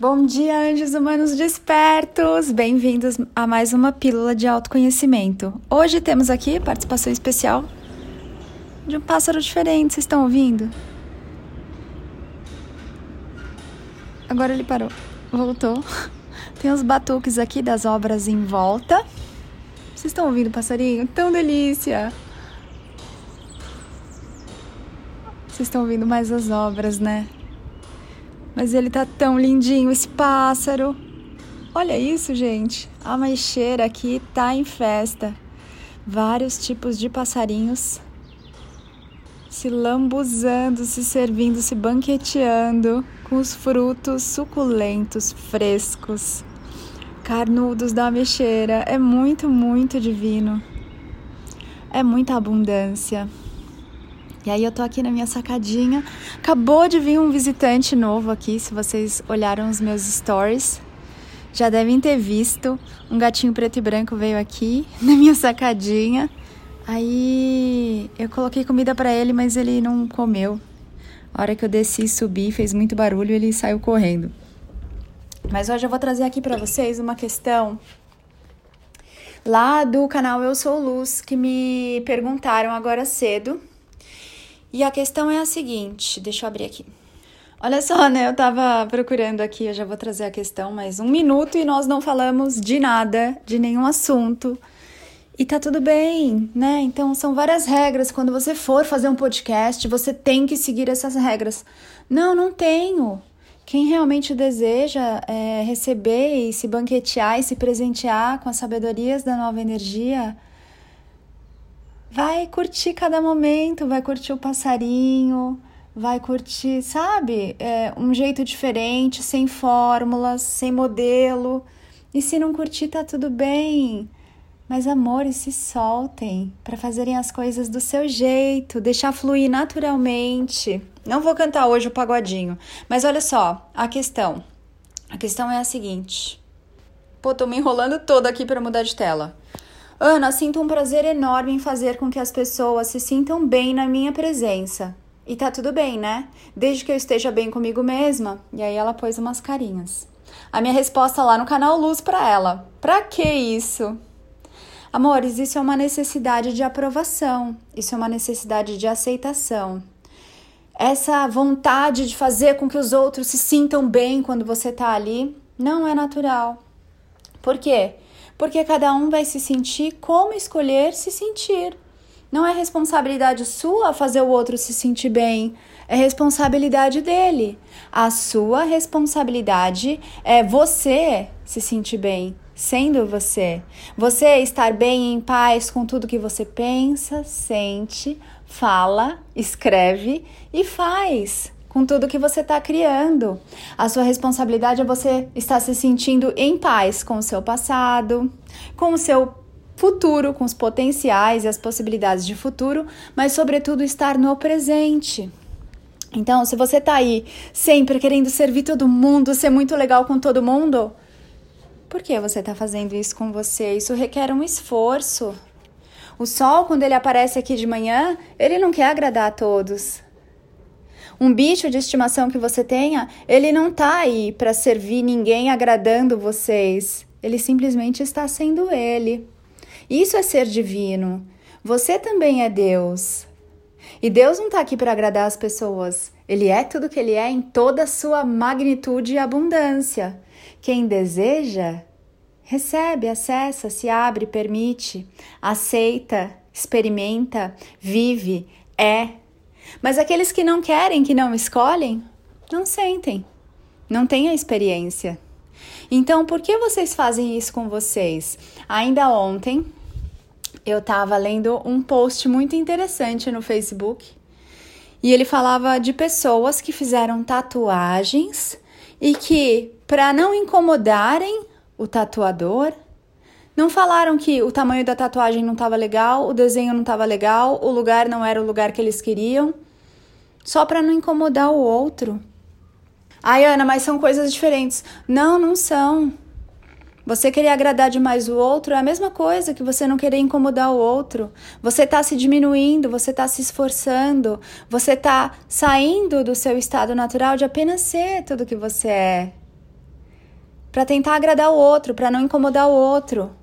Bom dia, anjos humanos despertos! Bem-vindos a mais uma pílula de autoconhecimento. Hoje temos aqui participação especial de um pássaro diferente, vocês estão ouvindo? Agora ele parou, voltou. Tem os batuques aqui das obras em volta. Vocês estão ouvindo o passarinho? Tão delícia! Vocês estão ouvindo mais as obras, né? Mas ele tá tão lindinho, esse pássaro. Olha isso, gente. A maixeira aqui tá em festa. Vários tipos de passarinhos se lambuzando, se servindo, se banqueteando com os frutos suculentos, frescos, carnudos da ameixeira. É muito, muito divino. É muita abundância. E aí eu tô aqui na minha sacadinha. Acabou de vir um visitante novo aqui, se vocês olharam os meus stories, já devem ter visto. Um gatinho preto e branco veio aqui na minha sacadinha. Aí eu coloquei comida para ele, mas ele não comeu. A hora que eu desci e subi, fez muito barulho, ele saiu correndo. Mas hoje eu vou trazer aqui para vocês uma questão lá do canal Eu Sou Luz que me perguntaram agora cedo e a questão é a seguinte, deixa eu abrir aqui. Olha só, né? Eu tava procurando aqui, eu já vou trazer a questão, mas um minuto e nós não falamos de nada, de nenhum assunto. E tá tudo bem, né? Então são várias regras. Quando você for fazer um podcast, você tem que seguir essas regras. Não, não tenho. Quem realmente deseja é, receber e se banquetear e se presentear com as sabedorias da nova energia, vai curtir cada momento, vai curtir o passarinho, vai curtir, sabe, é, um jeito diferente, sem fórmulas, sem modelo. E se não curtir, tá tudo bem. Mas amores, se soltem para fazerem as coisas do seu jeito, deixar fluir naturalmente. Não vou cantar hoje o pagodinho, mas olha só, a questão. A questão é a seguinte. Pô, tô me enrolando toda aqui para mudar de tela. Ana, sinto um prazer enorme em fazer com que as pessoas se sintam bem na minha presença. E tá tudo bem, né? Desde que eu esteja bem comigo mesma. E aí ela pôs umas carinhas. A minha resposta lá no canal Luz para ela: Pra que isso? Amores, isso é uma necessidade de aprovação, isso é uma necessidade de aceitação. Essa vontade de fazer com que os outros se sintam bem quando você tá ali não é natural. Por quê? Porque cada um vai se sentir como escolher se sentir. Não é responsabilidade sua fazer o outro se sentir bem, é responsabilidade dele. A sua responsabilidade é você se sentir bem, sendo você. Você estar bem em paz com tudo que você pensa, sente, fala, escreve e faz com tudo que você está criando. A sua responsabilidade é você estar se sentindo em paz com o seu passado, com o seu futuro, com os potenciais e as possibilidades de futuro, mas sobretudo estar no presente. Então, se você está aí sempre querendo servir todo mundo, ser muito legal com todo mundo, por que você está fazendo isso com você? Isso requer um esforço. O sol, quando ele aparece aqui de manhã, ele não quer agradar a todos. Um bicho de estimação que você tenha, ele não tá aí para servir ninguém agradando vocês. Ele simplesmente está sendo ele. Isso é ser divino. Você também é Deus. E Deus não está aqui para agradar as pessoas. Ele é tudo que ele é em toda a sua magnitude e abundância. Quem deseja, recebe, acessa, se abre, permite, aceita, experimenta, vive, é, mas aqueles que não querem, que não escolhem, não sentem, não têm a experiência. Então, por que vocês fazem isso com vocês? Ainda ontem, eu estava lendo um post muito interessante no Facebook e ele falava de pessoas que fizeram tatuagens e que, para não incomodarem o tatuador, não falaram que o tamanho da tatuagem não estava legal, o desenho não estava legal, o lugar não era o lugar que eles queriam, só para não incomodar o outro. Ai, Ana, mas são coisas diferentes. Não, não são. Você querer agradar demais o outro é a mesma coisa que você não querer incomodar o outro. Você está se diminuindo, você está se esforçando, você está saindo do seu estado natural de apenas ser tudo que você é. para tentar agradar o outro, para não incomodar o outro.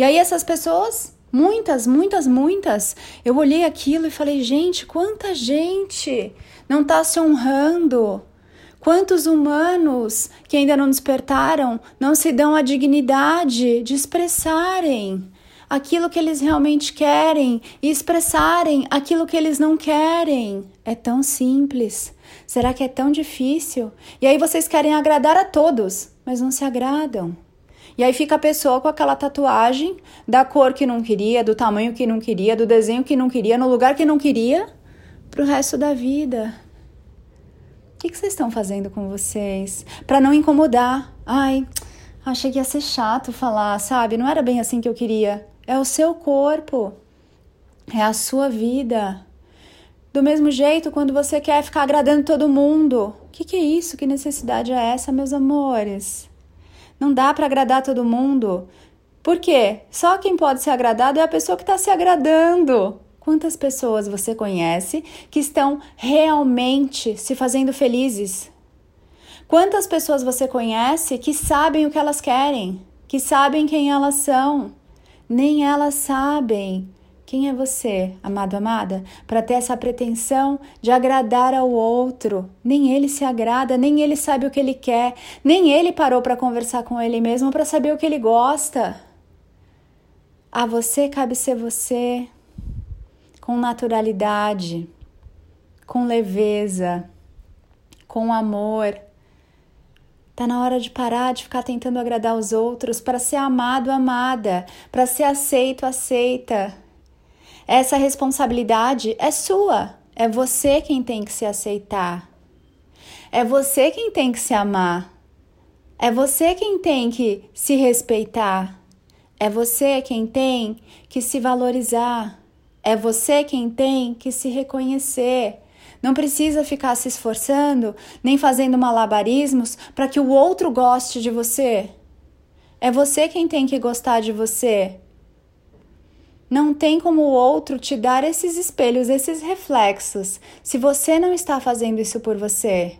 E aí essas pessoas, muitas, muitas, muitas, eu olhei aquilo e falei, gente, quanta gente não está se honrando. Quantos humanos que ainda não despertaram não se dão a dignidade de expressarem aquilo que eles realmente querem e expressarem aquilo que eles não querem? É tão simples. Será que é tão difícil? E aí vocês querem agradar a todos, mas não se agradam. E aí fica a pessoa com aquela tatuagem da cor que não queria, do tamanho que não queria, do desenho que não queria, no lugar que não queria, pro resto da vida. O que, que vocês estão fazendo com vocês? Para não incomodar. Ai, achei que ia ser chato falar, sabe? Não era bem assim que eu queria. É o seu corpo. É a sua vida. Do mesmo jeito, quando você quer ficar agradando todo mundo. O que, que é isso? Que necessidade é essa, meus amores? Não dá para agradar todo mundo. Por quê? Só quem pode ser agradado é a pessoa que está se agradando. Quantas pessoas você conhece que estão realmente se fazendo felizes? Quantas pessoas você conhece que sabem o que elas querem, que sabem quem elas são? Nem elas sabem. Quem é você, amado, amada, para ter essa pretensão de agradar ao outro? Nem ele se agrada, nem ele sabe o que ele quer, nem ele parou para conversar com ele mesmo para saber o que ele gosta. A você cabe ser você, com naturalidade, com leveza, com amor. Tá na hora de parar de ficar tentando agradar os outros para ser amado, amada, para ser aceito, aceita. Essa responsabilidade é sua. É você quem tem que se aceitar. É você quem tem que se amar. É você quem tem que se respeitar. É você quem tem que se valorizar. É você quem tem que se reconhecer. Não precisa ficar se esforçando nem fazendo malabarismos para que o outro goste de você. É você quem tem que gostar de você. Não tem como o outro te dar esses espelhos, esses reflexos, se você não está fazendo isso por você.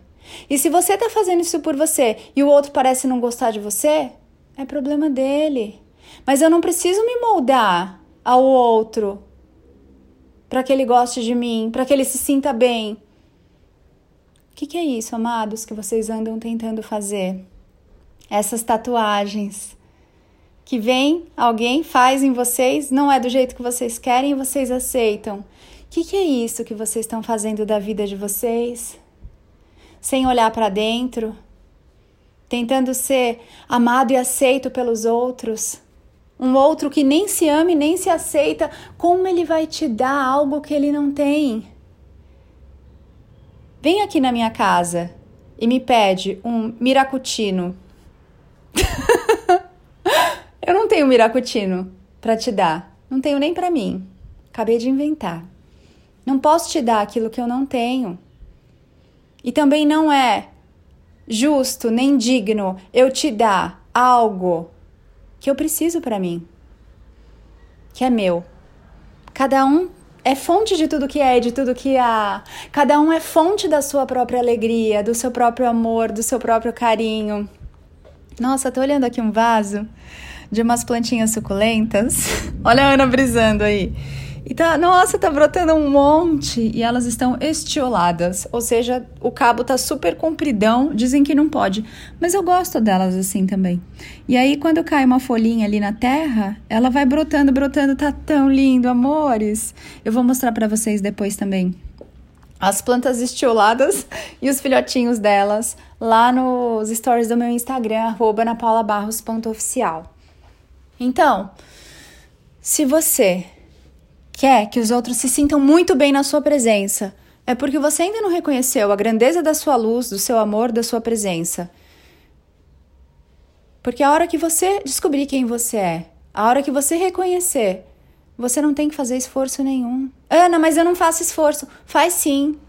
E se você está fazendo isso por você e o outro parece não gostar de você, é problema dele. Mas eu não preciso me moldar ao outro para que ele goste de mim, para que ele se sinta bem. O que, que é isso, amados, que vocês andam tentando fazer? Essas tatuagens que vem alguém, faz em vocês, não é do jeito que vocês querem e vocês aceitam. O que, que é isso que vocês estão fazendo da vida de vocês? Sem olhar para dentro, tentando ser amado e aceito pelos outros. Um outro que nem se ama e nem se aceita, como ele vai te dar algo que ele não tem? Vem aqui na minha casa e me pede um miracutino. Eu não tenho miracutino para te dar. Não tenho nem para mim. Acabei de inventar. Não posso te dar aquilo que eu não tenho. E também não é justo nem digno eu te dar algo que eu preciso para mim, que é meu. Cada um é fonte de tudo que é de tudo que há. Cada um é fonte da sua própria alegria, do seu próprio amor, do seu próprio carinho. Nossa, tô olhando aqui um vaso de umas plantinhas suculentas. Olha a Ana brisando aí. E tá, nossa, tá brotando um monte e elas estão estioladas, ou seja, o cabo tá super compridão, dizem que não pode, mas eu gosto delas assim também. E aí quando cai uma folhinha ali na terra, ela vai brotando, brotando, tá tão lindo, amores. Eu vou mostrar para vocês depois também. As plantas estioladas e os filhotinhos delas lá nos stories do meu Instagram, napaulabarros.oficial. Então, se você quer que os outros se sintam muito bem na sua presença, é porque você ainda não reconheceu a grandeza da sua luz, do seu amor, da sua presença. Porque a hora que você descobrir quem você é, a hora que você reconhecer, você não tem que fazer esforço nenhum. Ana, mas eu não faço esforço. Faz sim.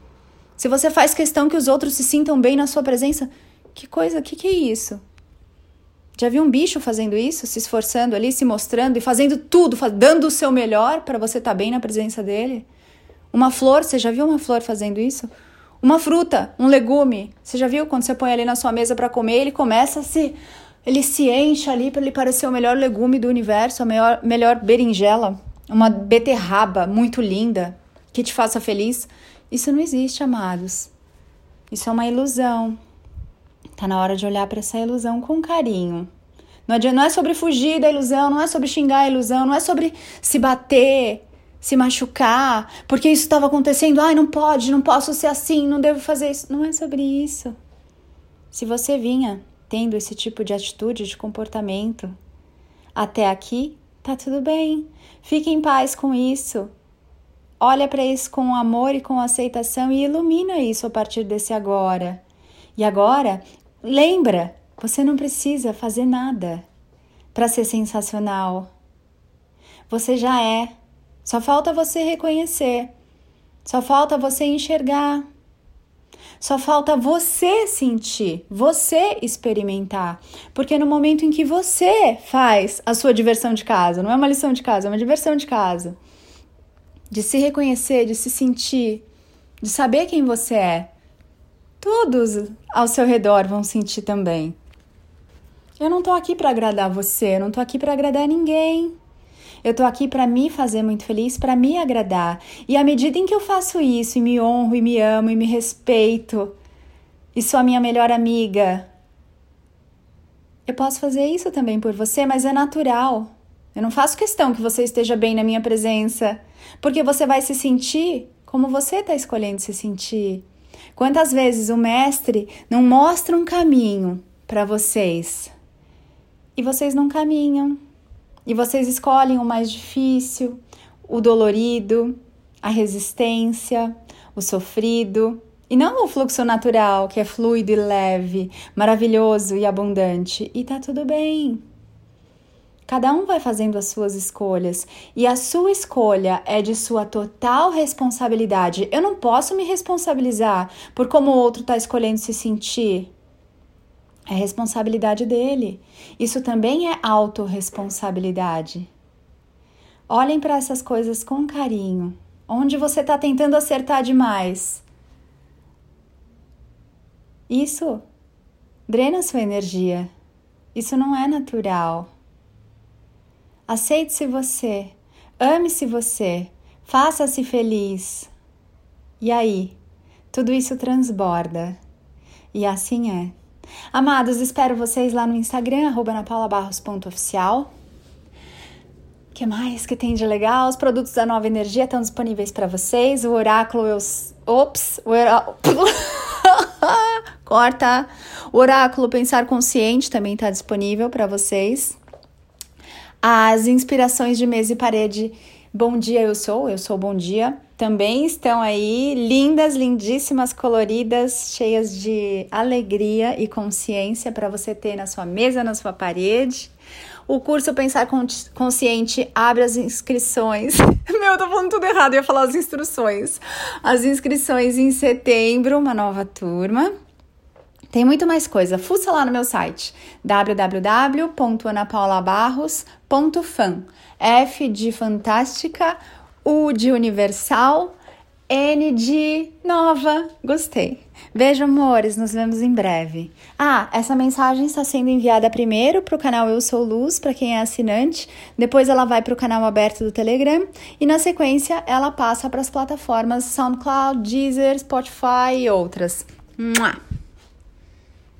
Se você faz questão que os outros se sintam bem na sua presença, que coisa, que que é isso? Já viu um bicho fazendo isso, se esforçando ali, se mostrando e fazendo tudo, dando o seu melhor para você estar tá bem na presença dele? Uma flor, você já viu uma flor fazendo isso? Uma fruta, um legume. Você já viu quando você põe ali na sua mesa para comer, ele começa a se ele se enche ali para ele parecer o melhor legume do universo, a melhor, melhor berinjela, uma beterraba muito linda que te faça feliz. Isso não existe, amados. Isso é uma ilusão. Tá na hora de olhar para essa ilusão com carinho. Não, adianta, não é sobre fugir da ilusão, não é sobre xingar a ilusão, não é sobre se bater, se machucar, porque isso estava acontecendo. Ai, não pode, não posso ser assim, não devo fazer isso. Não é sobre isso. Se você vinha tendo esse tipo de atitude, de comportamento. Até aqui, tá tudo bem. Fique em paz com isso. Olha para isso com amor e com aceitação e ilumina isso a partir desse agora. E agora, lembra, você não precisa fazer nada para ser sensacional. Você já é. Só falta você reconhecer. Só falta você enxergar. Só falta você sentir, você experimentar. Porque no momento em que você faz a sua diversão de casa, não é uma lição de casa, é uma diversão de casa. De se reconhecer, de se sentir, de saber quem você é. Todos ao seu redor vão sentir também. Eu não tô aqui para agradar você, eu não tô aqui para agradar ninguém. Eu tô aqui para me fazer muito feliz, para me agradar. E à medida em que eu faço isso, e me honro, e me amo, e me respeito, e sou a minha melhor amiga, eu posso fazer isso também por você, mas é natural. Eu não faço questão que você esteja bem na minha presença, porque você vai se sentir como você está escolhendo se sentir. Quantas vezes o mestre não mostra um caminho para vocês e vocês não caminham? E vocês escolhem o mais difícil, o dolorido, a resistência, o sofrido, e não o fluxo natural, que é fluido e leve, maravilhoso e abundante. E tá tudo bem. Cada um vai fazendo as suas escolhas e a sua escolha é de sua total responsabilidade. Eu não posso me responsabilizar por como o outro está escolhendo se sentir. É responsabilidade dele. Isso também é autorresponsabilidade. Olhem para essas coisas com carinho. Onde você está tentando acertar demais? Isso drena sua energia. Isso não é natural. Aceite-se você, ame-se você, faça-se feliz. E aí, tudo isso transborda. E assim é. Amados, espero vocês lá no Instagram, arroba napaulabarros.oficial. O que mais que tem de legal? Os produtos da Nova Energia estão disponíveis para vocês. O oráculo, eu... ops, o corta. O oráculo Pensar Consciente também está disponível para vocês. As inspirações de mesa e parede Bom Dia Eu Sou, Eu Sou Bom Dia, também estão aí lindas, lindíssimas, coloridas, cheias de alegria e consciência para você ter na sua mesa, na sua parede. O curso Pensar Consciente abre as inscrições. Meu, eu tô falando tudo errado, eu ia falar as instruções. As inscrições em setembro, uma nova turma. Tem muito mais coisa. Fuça lá no meu site www.anapaulabarros.fan. F de fantástica, U de universal, N de nova. Gostei. Beijo, amores. Nos vemos em breve. Ah, essa mensagem está sendo enviada primeiro para o canal Eu Sou Luz, para quem é assinante. Depois ela vai para o canal aberto do Telegram. E na sequência ela passa para as plataformas SoundCloud, Deezer, Spotify e outras. Mua!